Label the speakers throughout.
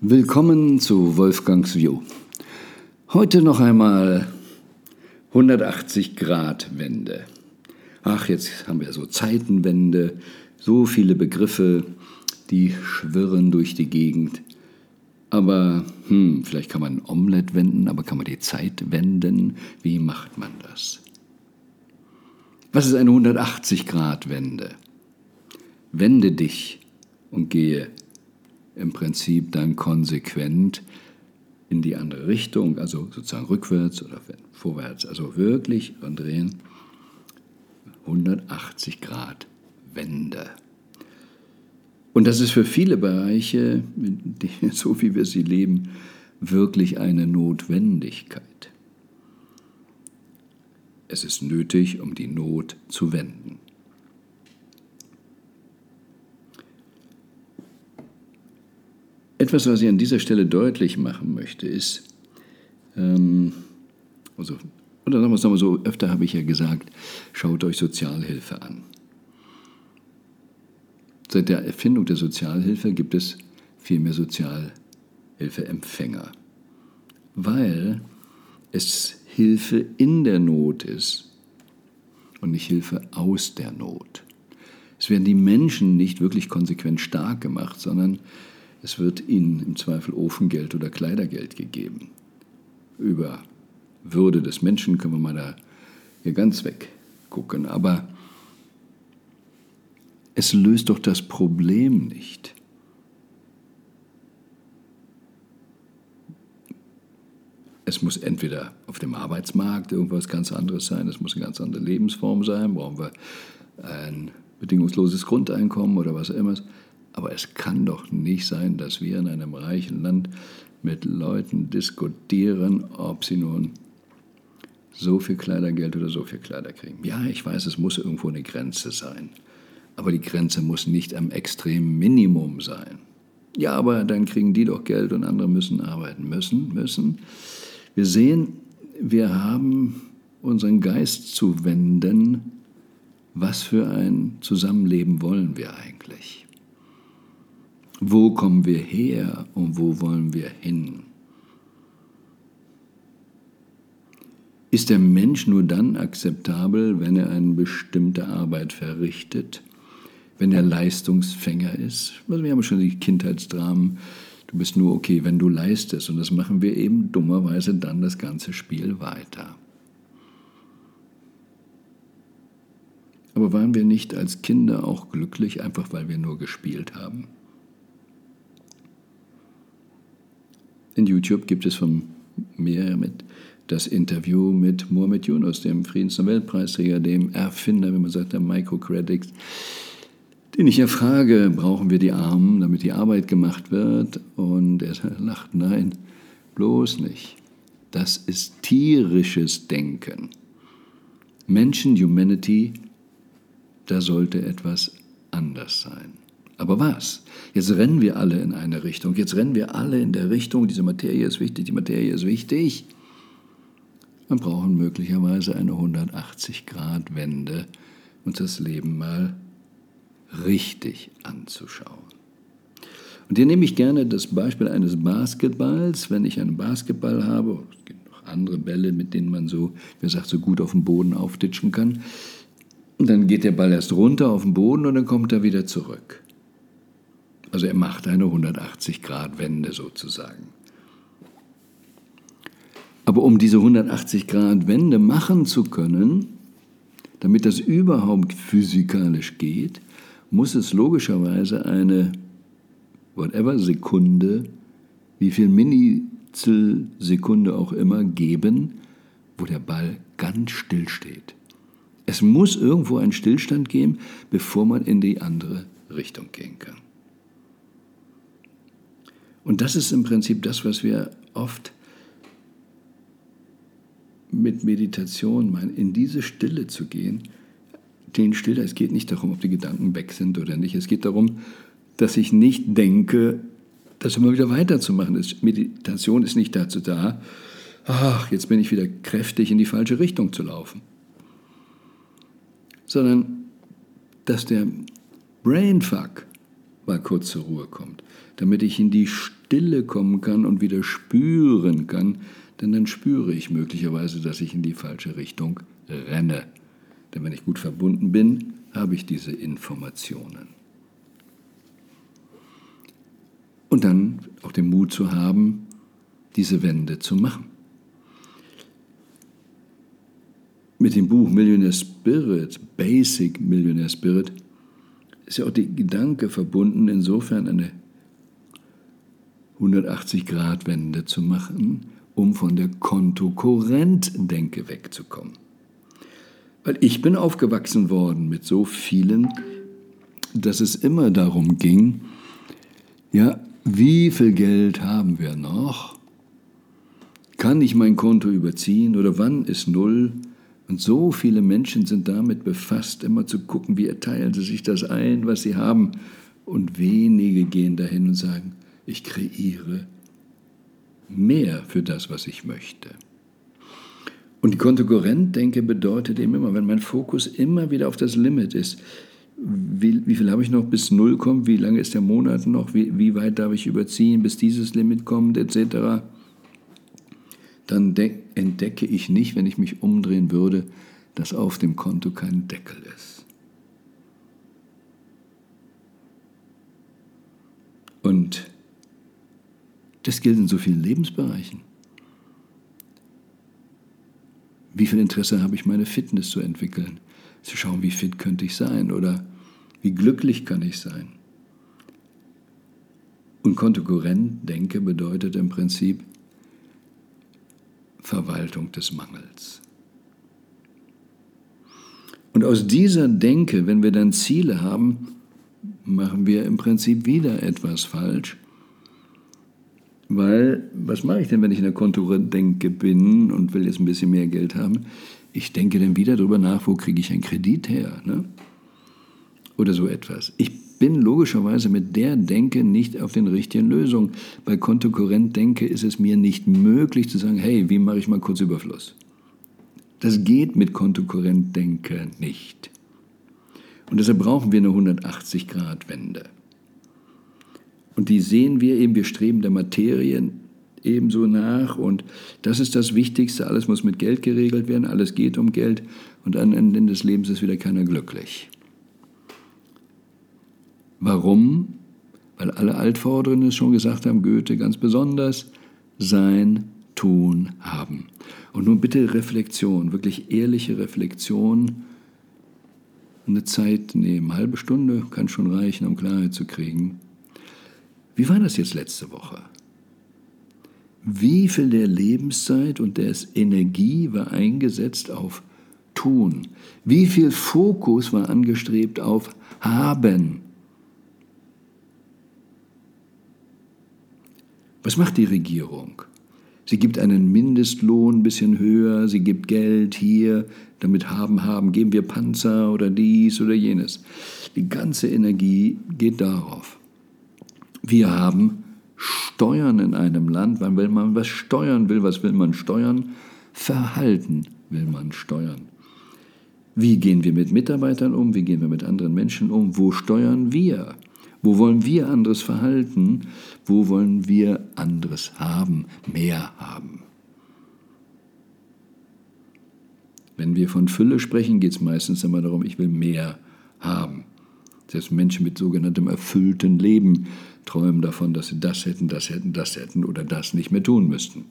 Speaker 1: Willkommen zu Wolfgangs View. Heute noch einmal 180 Grad Wende. Ach, jetzt haben wir so Zeitenwende, so viele Begriffe, die schwirren durch die Gegend. Aber hm, vielleicht kann man ein Omelett wenden, aber kann man die Zeit wenden? Wie macht man das? Was ist eine 180 Grad Wende? Wende dich und gehe im Prinzip dann konsequent in die andere Richtung, also sozusagen rückwärts oder vorwärts, also wirklich drehen. 180 Grad Wende. Und das ist für viele Bereiche, so wie wir sie leben, wirklich eine Notwendigkeit. Es ist nötig, um die Not zu wenden. Etwas, was ich an dieser Stelle deutlich machen möchte, ist, ähm, also, oder sagen wir es nochmal so, öfter habe ich ja gesagt, schaut euch Sozialhilfe an. Seit der Erfindung der Sozialhilfe gibt es viel mehr Sozialhilfeempfänger, weil es Hilfe in der Not ist und nicht Hilfe aus der Not. Es werden die Menschen nicht wirklich konsequent stark gemacht, sondern es wird ihnen im Zweifel Ofengeld oder Kleidergeld gegeben. Über Würde des Menschen können wir mal da hier ganz weggucken. Aber es löst doch das Problem nicht. Es muss entweder auf dem Arbeitsmarkt irgendwas ganz anderes sein, es muss eine ganz andere Lebensform sein, brauchen wir ein bedingungsloses Grundeinkommen oder was immer. Aber es kann doch nicht sein, dass wir in einem reichen Land mit Leuten diskutieren, ob sie nun so viel Kleidergeld oder so viel Kleider kriegen. Ja, ich weiß, es muss irgendwo eine Grenze sein. Aber die Grenze muss nicht am extremen Minimum sein. Ja, aber dann kriegen die doch Geld und andere müssen arbeiten. Müssen, müssen. Wir sehen, wir haben unseren Geist zu wenden. Was für ein Zusammenleben wollen wir eigentlich? Wo kommen wir her und wo wollen wir hin? Ist der Mensch nur dann akzeptabel, wenn er eine bestimmte Arbeit verrichtet, wenn er Leistungsfänger ist? Also wir haben schon die Kindheitsdramen, du bist nur okay, wenn du leistest. Und das machen wir eben dummerweise dann das ganze Spiel weiter. Aber waren wir nicht als Kinder auch glücklich, einfach weil wir nur gespielt haben? In YouTube gibt es von mir mit das Interview mit Mohamed Yunus, dem Friedensnobelpreisträger, dem Erfinder, wie man sagt, der Microcredits, den ich ja frage, brauchen wir die Armen, damit die Arbeit gemacht wird? Und er lacht, nein, bloß nicht. Das ist tierisches Denken. Menschen, Humanity, da sollte etwas anders sein. Aber was? Jetzt rennen wir alle in eine Richtung. Jetzt rennen wir alle in der Richtung, diese Materie ist wichtig, die Materie ist wichtig. Wir brauchen möglicherweise eine 180-Grad-Wende, uns das Leben mal richtig anzuschauen. Und hier nehme ich gerne das Beispiel eines Basketballs. Wenn ich einen Basketball habe, es gibt noch andere Bälle, mit denen man so, wie gesagt, so gut auf dem Boden auftitschen kann, und dann geht der Ball erst runter auf den Boden und dann kommt er wieder zurück. Also er macht eine 180-Grad-Wende sozusagen. Aber um diese 180-Grad-Wende machen zu können, damit das überhaupt physikalisch geht, muss es logischerweise eine whatever Sekunde, wie viel Minizelsekunde auch immer geben, wo der Ball ganz still steht. Es muss irgendwo einen Stillstand geben, bevor man in die andere Richtung gehen kann. Und das ist im Prinzip das, was wir oft mit Meditation meinen, in diese Stille zu gehen. Den Stille, es geht nicht darum, ob die Gedanken weg sind oder nicht. Es geht darum, dass ich nicht denke, das immer wieder weiterzumachen. Meditation ist nicht dazu da, ach, jetzt bin ich wieder kräftig in die falsche Richtung zu laufen. Sondern, dass der Brainfuck mal kurz zur Ruhe kommt, damit ich in die Stille kommen kann und wieder spüren kann, denn dann spüre ich möglicherweise, dass ich in die falsche Richtung renne. Denn wenn ich gut verbunden bin, habe ich diese Informationen. Und dann auch den Mut zu haben, diese Wende zu machen. Mit dem Buch Millionaire Spirit, Basic Millionaire Spirit, ist ja auch der Gedanke verbunden, insofern eine 180-Grad-Wende zu machen, um von der Kontokorrent-Denke wegzukommen. Weil ich bin aufgewachsen worden mit so vielen, dass es immer darum ging, ja, wie viel Geld haben wir noch? Kann ich mein Konto überziehen oder wann ist Null? Und so viele Menschen sind damit befasst, immer zu gucken, wie erteilen sie sich das ein, was sie haben. Und wenige gehen dahin und sagen, ich kreiere mehr für das, was ich möchte. Und die Kontokorrent-Denke bedeutet eben immer, wenn mein Fokus immer wieder auf das Limit ist, wie, wie, viel habe ich noch bis Null kommt, wie lange ist der Monat noch, wie, wie weit darf ich überziehen, bis dieses Limit kommt, etc., dann entdecke ich nicht, wenn ich mich umdrehen würde, dass auf dem Konto kein Deckel ist. Und das gilt in so vielen Lebensbereichen. Wie viel Interesse habe ich, meine Fitness zu entwickeln? Zu schauen, wie fit könnte ich sein oder wie glücklich kann ich sein? Und kontokorrent denke bedeutet im Prinzip Verwaltung des Mangels. Und aus dieser Denke, wenn wir dann Ziele haben, machen wir im Prinzip wieder etwas falsch weil, was mache ich denn, wenn ich in der Kontodenke bin und will jetzt ein bisschen mehr Geld haben? Ich denke dann wieder darüber nach, wo kriege ich einen Kredit her? Ne? Oder so etwas. Ich bin logischerweise mit der Denke nicht auf den richtigen Lösungen. Bei Kontokorrent-Denke ist es mir nicht möglich zu sagen, hey, wie mache ich mal kurz Überfluss? Das geht mit Kontokorrent-Denke nicht. Und deshalb brauchen wir eine 180-Grad-Wende. Und die sehen wir eben, wir streben der Materie ebenso nach. Und das ist das Wichtigste. Alles muss mit Geld geregelt werden, alles geht um Geld. Und am Ende des Lebens ist wieder keiner glücklich. Warum? Weil alle Altvorderen es schon gesagt haben, Goethe ganz besonders, sein, tun, haben. Und nun bitte Reflexion, wirklich ehrliche Reflexion. Eine Zeit nehmen, halbe Stunde kann schon reichen, um Klarheit zu kriegen. Wie war das jetzt letzte Woche? Wie viel der Lebenszeit und der Energie war eingesetzt auf Tun? Wie viel Fokus war angestrebt auf Haben? Was macht die Regierung? Sie gibt einen Mindestlohn ein bisschen höher, sie gibt Geld hier, damit haben, haben, geben wir Panzer oder dies oder jenes. Die ganze Energie geht darauf. Wir haben Steuern in einem Land, weil wenn man was steuern will, was will man steuern? Verhalten will man steuern. Wie gehen wir mit Mitarbeitern um? Wie gehen wir mit anderen Menschen um? Wo steuern wir? Wo wollen wir anderes Verhalten? Wo wollen wir anderes haben, mehr haben? Wenn wir von Fülle sprechen, geht es meistens immer darum, ich will mehr haben. Selbst Menschen mit sogenanntem erfüllten Leben träumen davon, dass sie das hätten, das hätten, das hätten oder das nicht mehr tun müssten.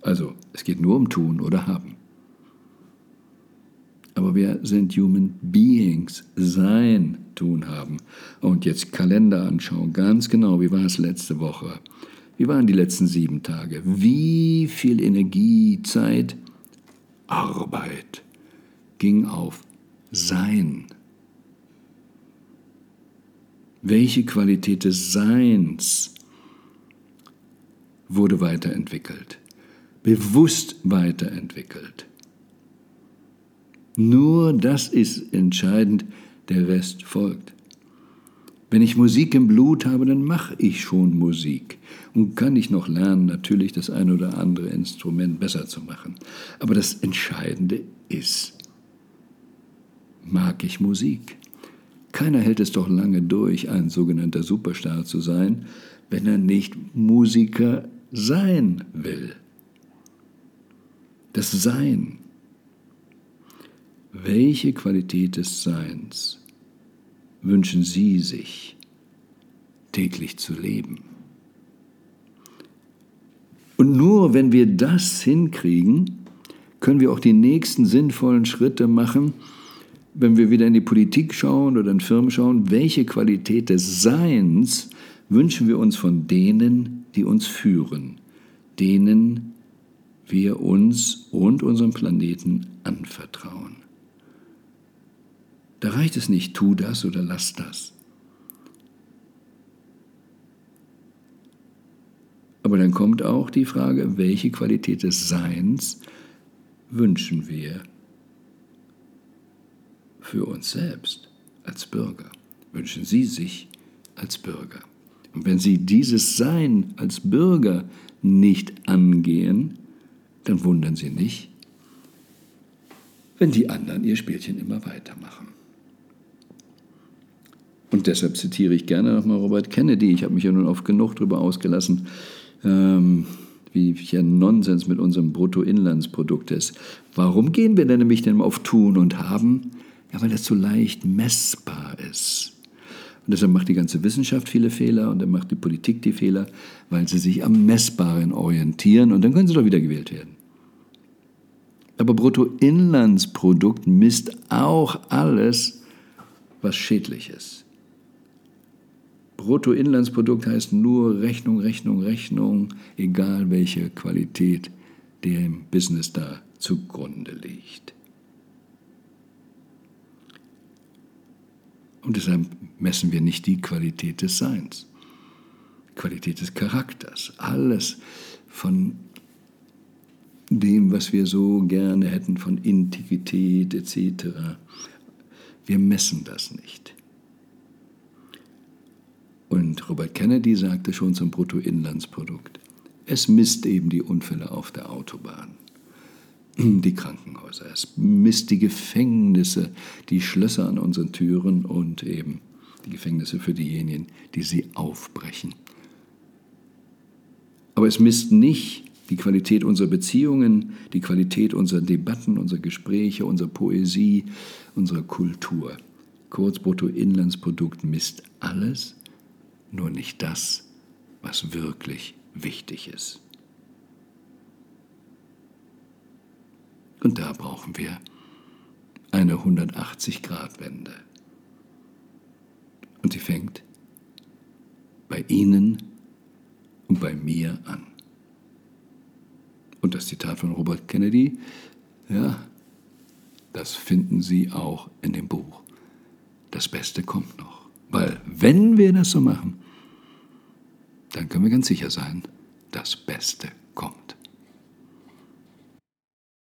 Speaker 1: Also, es geht nur um tun oder haben. Aber wir sind Human Beings, sein, tun haben. Und jetzt Kalender anschauen, ganz genau, wie war es letzte Woche? Wie waren die letzten sieben Tage? Wie viel Energie, Zeit, Arbeit ging auf Sein? Welche Qualität des Seins wurde weiterentwickelt, bewusst weiterentwickelt? Nur das ist entscheidend, der Rest folgt. Wenn ich Musik im Blut habe, dann mache ich schon Musik und kann ich noch lernen, natürlich das eine oder andere Instrument besser zu machen. Aber das Entscheidende ist, mag ich Musik? Keiner hält es doch lange durch, ein sogenannter Superstar zu sein, wenn er nicht Musiker sein will. Das Sein. Welche Qualität des Seins wünschen Sie sich täglich zu leben? Und nur wenn wir das hinkriegen, können wir auch die nächsten sinnvollen Schritte machen, wenn wir wieder in die Politik schauen oder in Firmen schauen, welche Qualität des Seins wünschen wir uns von denen, die uns führen, denen wir uns und unserem Planeten anvertrauen. Da reicht es nicht, tu das oder lass das. Aber dann kommt auch die Frage, welche Qualität des Seins wünschen wir für uns selbst als Bürger? Wünschen Sie sich als Bürger? Und wenn Sie dieses Sein als Bürger nicht angehen, dann wundern Sie nicht, wenn die anderen ihr Spielchen immer weitermachen. Und deshalb zitiere ich gerne nochmal Robert Kennedy. Ich habe mich ja nun oft genug darüber ausgelassen, ähm, wie ja Nonsens mit unserem Bruttoinlandsprodukt ist. Warum gehen wir denn nämlich denn auf Tun und Haben? Ja, weil das so leicht messbar ist. Und deshalb macht die ganze Wissenschaft viele Fehler und dann macht die Politik die Fehler, weil sie sich am Messbaren orientieren und dann können sie doch wieder gewählt werden. Aber Bruttoinlandsprodukt misst auch alles, was schädlich ist. Bruttoinlandsprodukt heißt nur Rechnung, Rechnung, Rechnung, egal welche Qualität dem Business da zugrunde liegt. Und deshalb messen wir nicht die Qualität des Seins, Qualität des Charakters, alles von dem, was wir so gerne hätten, von Integrität etc. Wir messen das nicht. Und Robert Kennedy sagte schon zum Bruttoinlandsprodukt, es misst eben die Unfälle auf der Autobahn, die Krankenhäuser, es misst die Gefängnisse, die Schlösser an unseren Türen und eben die Gefängnisse für diejenigen, die sie aufbrechen. Aber es misst nicht die Qualität unserer Beziehungen, die Qualität unserer Debatten, unserer Gespräche, unserer Poesie, unserer Kultur. Kurz Bruttoinlandsprodukt misst alles, nur nicht das, was wirklich wichtig ist. Und da brauchen wir eine 180-Grad-Wende. Und sie fängt bei Ihnen und bei mir an. Und das Zitat von Robert Kennedy, ja, das finden Sie auch in dem Buch. Das Beste kommt noch. Weil wenn wir das so machen, dann können wir ganz sicher sein, das Beste kommt.